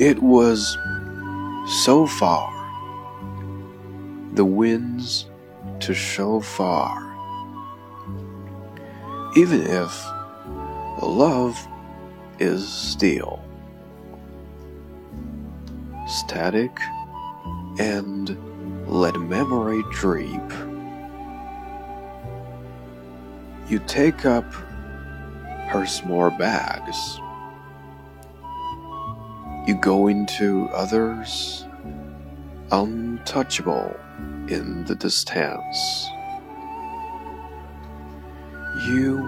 It was so far, the winds to show far. Even if the love is still static and let memory drip. You take up her small bags. You go into others untouchable in the distance. You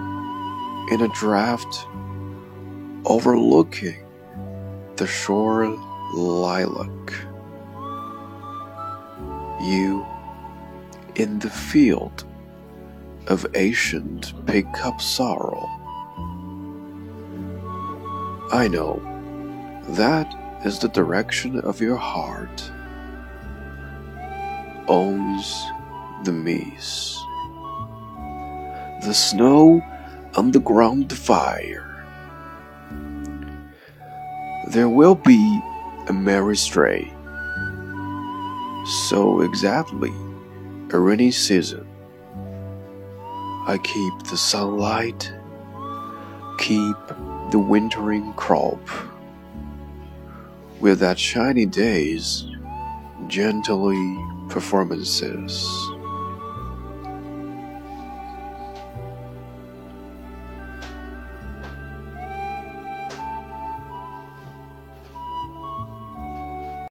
in a draft overlooking the shore lilac. You in the field of ancient pickup sorrow. I know that is the direction of your heart. Owns the mist, the snow on the ground fire. There will be a merry stray. So exactly a rainy season. I keep the sunlight, keep the wintering crop. With that shiny days, gently performances.